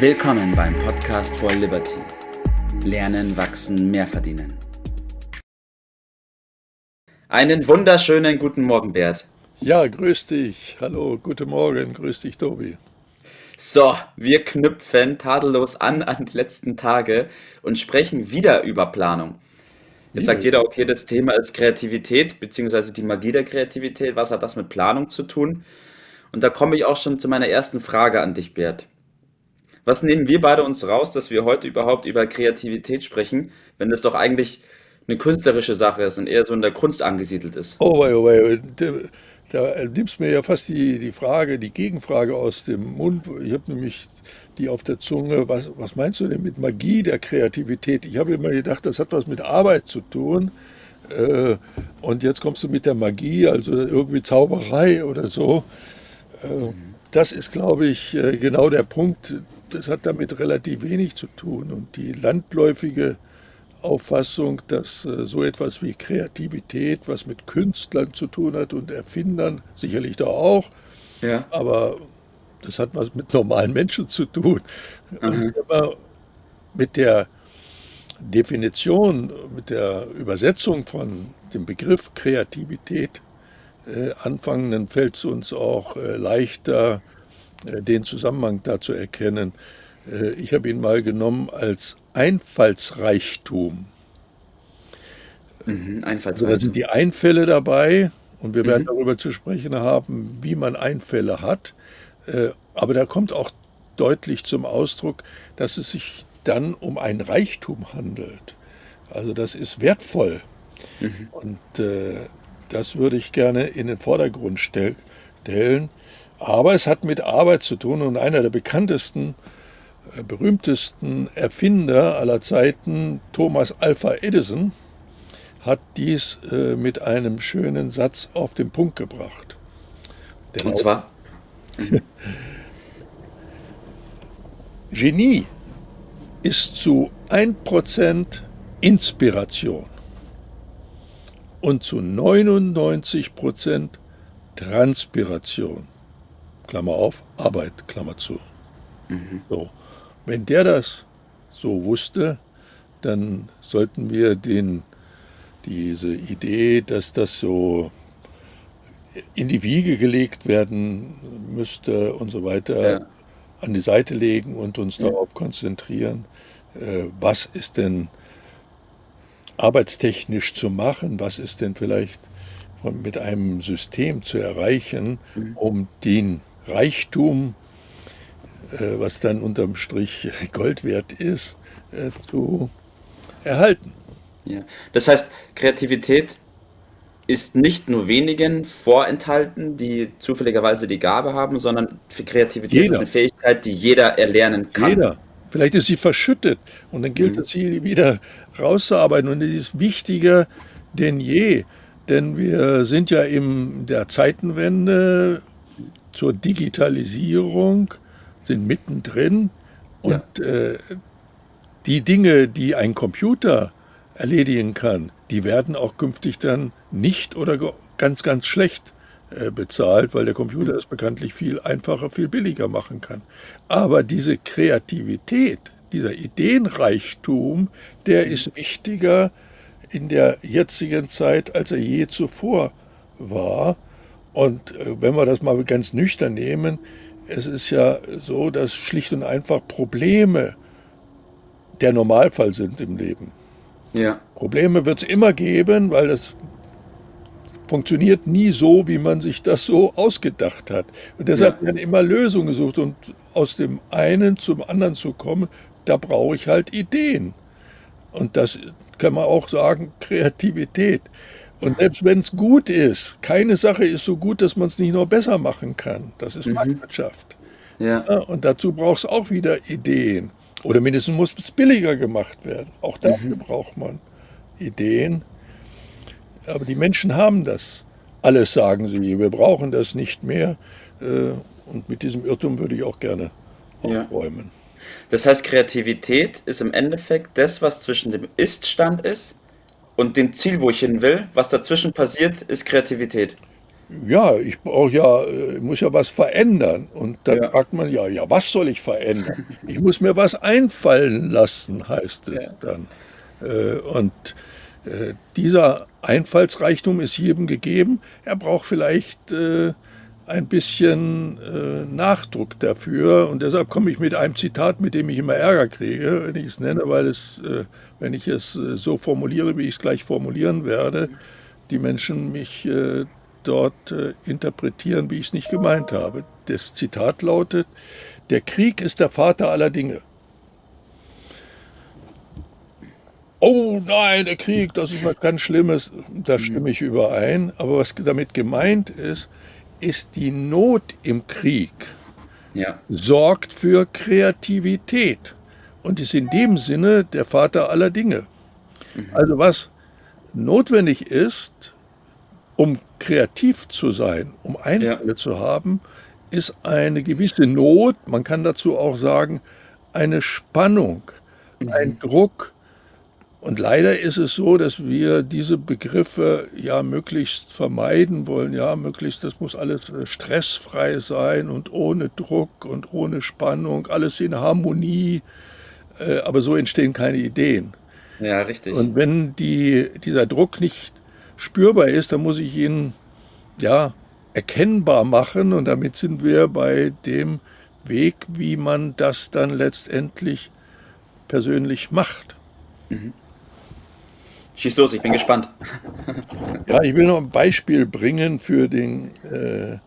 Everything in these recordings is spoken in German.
Willkommen beim Podcast for Liberty. Lernen, wachsen, mehr verdienen. Einen wunderschönen guten Morgen, Bert. Ja, grüß dich. Hallo, guten Morgen. Grüß dich, Tobi. So, wir knüpfen tadellos an an die letzten Tage und sprechen wieder über Planung. Jetzt sagt jeder, okay, das Thema ist Kreativität, beziehungsweise die Magie der Kreativität. Was hat das mit Planung zu tun? Und da komme ich auch schon zu meiner ersten Frage an dich, Bert. Was nehmen wir beide uns raus, dass wir heute überhaupt über Kreativität sprechen, wenn das doch eigentlich eine künstlerische Sache ist und eher so in der Kunst angesiedelt ist? Oh, wei, oh, wei. Da nimmst mir ja fast die, die Frage, die Gegenfrage aus dem Mund. Ich habe nämlich die auf der Zunge. Was, was meinst du denn mit Magie der Kreativität? Ich habe immer gedacht, das hat was mit Arbeit zu tun. Äh, und jetzt kommst du mit der Magie, also irgendwie Zauberei oder so. Äh, das ist, glaube ich, äh, genau der Punkt. Das hat damit relativ wenig zu tun. Und die landläufige Auffassung, dass so etwas wie Kreativität, was mit Künstlern zu tun hat und Erfindern, sicherlich da auch, ja. aber das hat was mit normalen Menschen zu tun. Mhm. mit der Definition, mit der Übersetzung von dem Begriff Kreativität äh, anfangen, dann fällt es uns auch äh, leichter, äh, den Zusammenhang da zu erkennen. Äh, ich habe ihn mal genommen als Einfallsreichtum. Mhm, Einfallsreichtum. Also da sind die Einfälle dabei und wir werden mhm. darüber zu sprechen haben, wie man Einfälle hat. Äh, aber da kommt auch deutlich zum Ausdruck, dass es sich dann um ein Reichtum handelt. Also das ist wertvoll. Mhm. Und äh, das würde ich gerne in den Vordergrund stellen. Aber es hat mit Arbeit zu tun und einer der bekanntesten, äh, berühmtesten Erfinder aller Zeiten, Thomas Alpha Edison, hat dies äh, mit einem schönen Satz auf den Punkt gebracht. Der und zwar? Genie ist zu 1% Inspiration und zu 99% Transpiration. Klammer auf, Arbeit, Klammer zu. Mhm. So. Wenn der das so wusste, dann sollten wir den, diese Idee, dass das so in die Wiege gelegt werden müsste und so weiter, ja. an die Seite legen und uns ja. darauf konzentrieren, äh, was ist denn arbeitstechnisch zu machen, was ist denn vielleicht mit einem System zu erreichen, mhm. um den Reichtum, äh, was dann unterm Strich Gold wert ist, äh, zu erhalten. Ja. Das heißt, Kreativität ist nicht nur wenigen vorenthalten, die zufälligerweise die Gabe haben, sondern Kreativität jeder. ist eine Fähigkeit, die jeder erlernen kann. Jeder. Vielleicht ist sie verschüttet und dann gilt mhm. es, sie wieder rauszuarbeiten. Und es ist wichtiger denn je, denn wir sind ja in der Zeitenwende zur Digitalisierung, sind mittendrin und ja. äh, die Dinge, die ein Computer erledigen kann, die werden auch künftig dann nicht oder ganz, ganz schlecht äh, bezahlt, weil der Computer es bekanntlich viel einfacher, viel billiger machen kann. Aber diese Kreativität, dieser Ideenreichtum, der ist wichtiger in der jetzigen Zeit, als er je zuvor war. Und äh, wenn wir das mal ganz nüchtern nehmen, es ist ja so, dass schlicht und einfach Probleme der Normalfall sind im Leben. Ja. Probleme wird es immer geben, weil das funktioniert nie so, wie man sich das so ausgedacht hat. Und deshalb ja. werden immer Lösungen gesucht. Und aus dem einen zum anderen zu kommen, da brauche ich halt Ideen. Und das kann man auch sagen, Kreativität. Und selbst wenn es gut ist, keine Sache ist so gut, dass man es nicht noch besser machen kann. Das ist mhm. Marktwirtschaft. Ja. ja. und dazu braucht es auch wieder Ideen. Oder mindestens muss es billiger gemacht werden. Auch dafür mhm. braucht man Ideen. Aber die Menschen haben das. Alles sagen sie, wir brauchen das nicht mehr. Äh, und mit diesem Irrtum würde ich auch gerne aufräumen. Ja. Das heißt, Kreativität ist im Endeffekt das, was zwischen dem Ist-Stand ist und dem Ziel, wo ich hin will. Was dazwischen passiert, ist Kreativität. ja, ich brauche ja, ich muss ja was verändern. Und dann ja. fragt man, ja, ja, was soll ich verändern? Ich muss mir was einfallen lassen, heißt es ja. dann. Äh, und äh, dieser Einfallsreichtum ist jedem gegeben. Er braucht vielleicht äh, ein bisschen Nachdruck dafür. Und deshalb komme ich mit einem Zitat, mit dem ich immer Ärger kriege, wenn ich es nenne, weil es, wenn ich es so formuliere, wie ich es gleich formulieren werde, die Menschen mich dort äh, interpretieren, wie ich es nicht gemeint habe. Das Zitat lautet, der Krieg ist der Vater aller Dinge. Oh nein, der Krieg, das ist was ganz Schlimmes, da stimme ich überein. Aber was damit gemeint ist, ist die Not im Krieg ja. sorgt für Kreativität und ist in dem Sinne der Vater aller Dinge. Mhm. Also was notwendig ist, um kreativ zu sein, um Einfälle ja. zu haben, ist eine gewisse Not, man kann dazu auch sagen, eine Spannung, mhm. ein Druck. Und leider ist es so, dass wir diese Begriffe ja möglichst vermeiden wollen. Ja, möglichst, das muss alles äh, stressfrei sein und ohne Druck und ohne Spannung, alles in Harmonie. Äh, aber so entstehen keine Ideen. Ja, richtig. Und wenn die, dieser Druck nicht spürbar ist, dann muss ich ihn ja erkennbar machen und damit sind wir bei dem Weg, wie man das dann letztendlich persönlich macht. Mhm. Schieß los, ich bin gespannt. Ja, ich will noch ein Beispiel bringen für den, äh,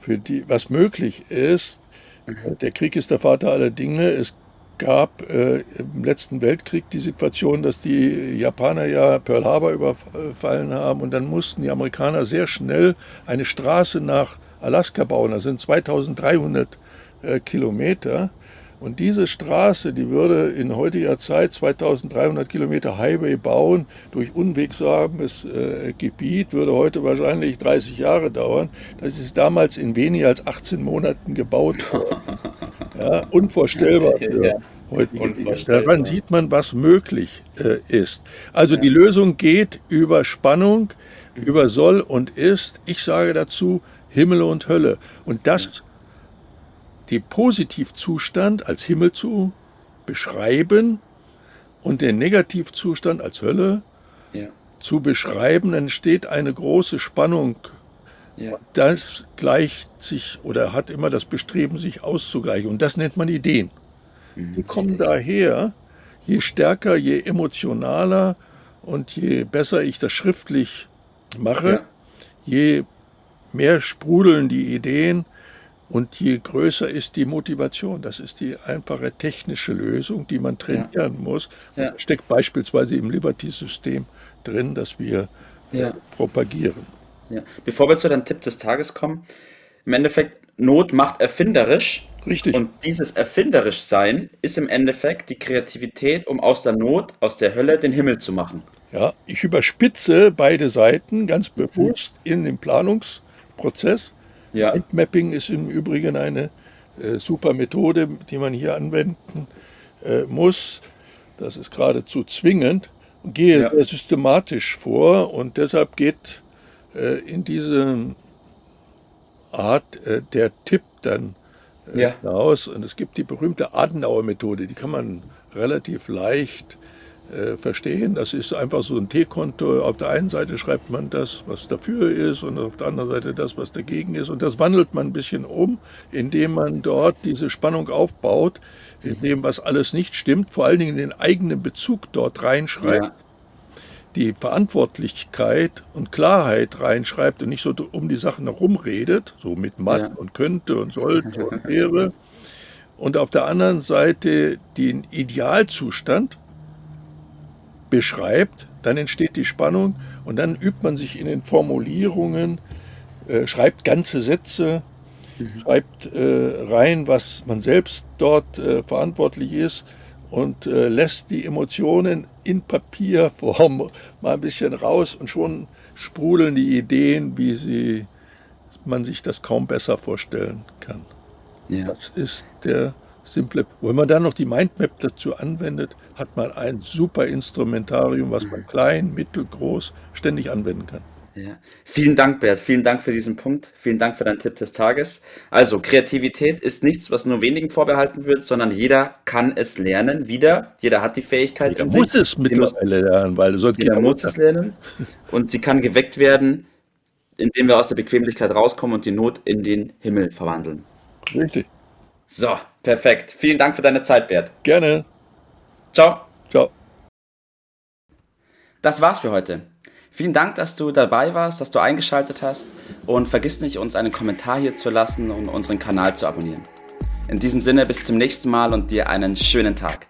für die, was möglich ist. Mhm. Der Krieg ist der Vater aller Dinge. Es gab äh, im letzten Weltkrieg die Situation, dass die Japaner ja Pearl Harbor überfallen haben und dann mussten die Amerikaner sehr schnell eine Straße nach Alaska bauen. Das sind 2300 äh, Kilometer. Und diese Straße, die würde in heutiger Zeit 2300 Kilometer Highway bauen durch unwegsames äh, Gebiet, würde heute wahrscheinlich 30 Jahre dauern. Das ist damals in weniger als 18 Monaten gebaut worden. Ja, unvorstellbar für ja, heutige Daran sieht man, was möglich äh, ist. Also ja. die Lösung geht über Spannung, über soll und ist. Ich sage dazu Himmel und Hölle. Und das die Positivzustand als Himmel zu beschreiben und den Negativzustand als Hölle ja. zu beschreiben, entsteht eine große Spannung. Ja. Das gleicht sich oder hat immer das Bestreben, sich auszugleichen. Und das nennt man Ideen. Mhm, die kommen richtig. daher, je stärker, je emotionaler und je besser ich das schriftlich mache, ja. je mehr sprudeln die Ideen, und je größer ist die Motivation, das ist die einfache technische Lösung, die man trainieren ja. muss. Ja. Steckt beispielsweise im Liberty-System drin, das wir ja. äh, propagieren. Bevor wir zu deinem Tipp des Tages kommen, im Endeffekt, Not macht erfinderisch. Richtig. Und dieses erfinderisch sein ist im Endeffekt die Kreativität, um aus der Not, aus der Hölle den Himmel zu machen. Ja, ich überspitze beide Seiten ganz bewusst mhm. in dem Planungsprozess ja. Mindmapping ist im Übrigen eine äh, super Methode, die man hier anwenden äh, muss. Das ist geradezu zwingend. Und gehe ja. sehr systematisch vor und deshalb geht äh, in diese Art äh, der Tipp dann äh, ja. hinaus. Und es gibt die berühmte Adenauer-Methode, die kann man relativ leicht äh, verstehen. Das ist einfach so ein T-Konto. Auf der einen Seite schreibt man das, was dafür ist, und auf der anderen Seite das, was dagegen ist. Und das wandelt man ein bisschen um, indem man dort diese Spannung aufbaut, in dem, was alles nicht stimmt, vor allen Dingen den eigenen Bezug dort reinschreibt. Ja. Die Verantwortlichkeit und Klarheit reinschreibt und nicht so um die Sachen herum redet, so mit Mann ja. und könnte und sollte und wäre. Und auf der anderen Seite den Idealzustand, beschreibt, dann entsteht die Spannung und dann übt man sich in den Formulierungen, äh, schreibt ganze Sätze, mhm. schreibt äh, rein, was man selbst dort äh, verantwortlich ist und äh, lässt die Emotionen in Papierform mal ein bisschen raus und schon sprudeln die Ideen, wie sie, man sich das kaum besser vorstellen kann. Ja. Das ist der simple. Wenn man dann noch die Mindmap dazu anwendet, hat man ein super Instrumentarium, was man klein, mittel, groß ständig anwenden kann. Ja. Vielen Dank, Bert. Vielen Dank für diesen Punkt. Vielen Dank für deinen Tipp des Tages. Also, Kreativität ist nichts, was nur wenigen vorbehalten wird, sondern jeder kann es lernen. Wieder, jeder hat die Fähigkeit jeder muss sich. es mittlerweile lernen, weil sonst jeder muss es lernen. Und sie kann geweckt werden, indem wir aus der Bequemlichkeit rauskommen und die Not in den Himmel verwandeln. Richtig. So, perfekt. Vielen Dank für deine Zeit, Bert. Gerne. Ciao. Ciao. Das war's für heute. Vielen Dank, dass du dabei warst, dass du eingeschaltet hast und vergiss nicht, uns einen Kommentar hier zu lassen und unseren Kanal zu abonnieren. In diesem Sinne bis zum nächsten Mal und dir einen schönen Tag.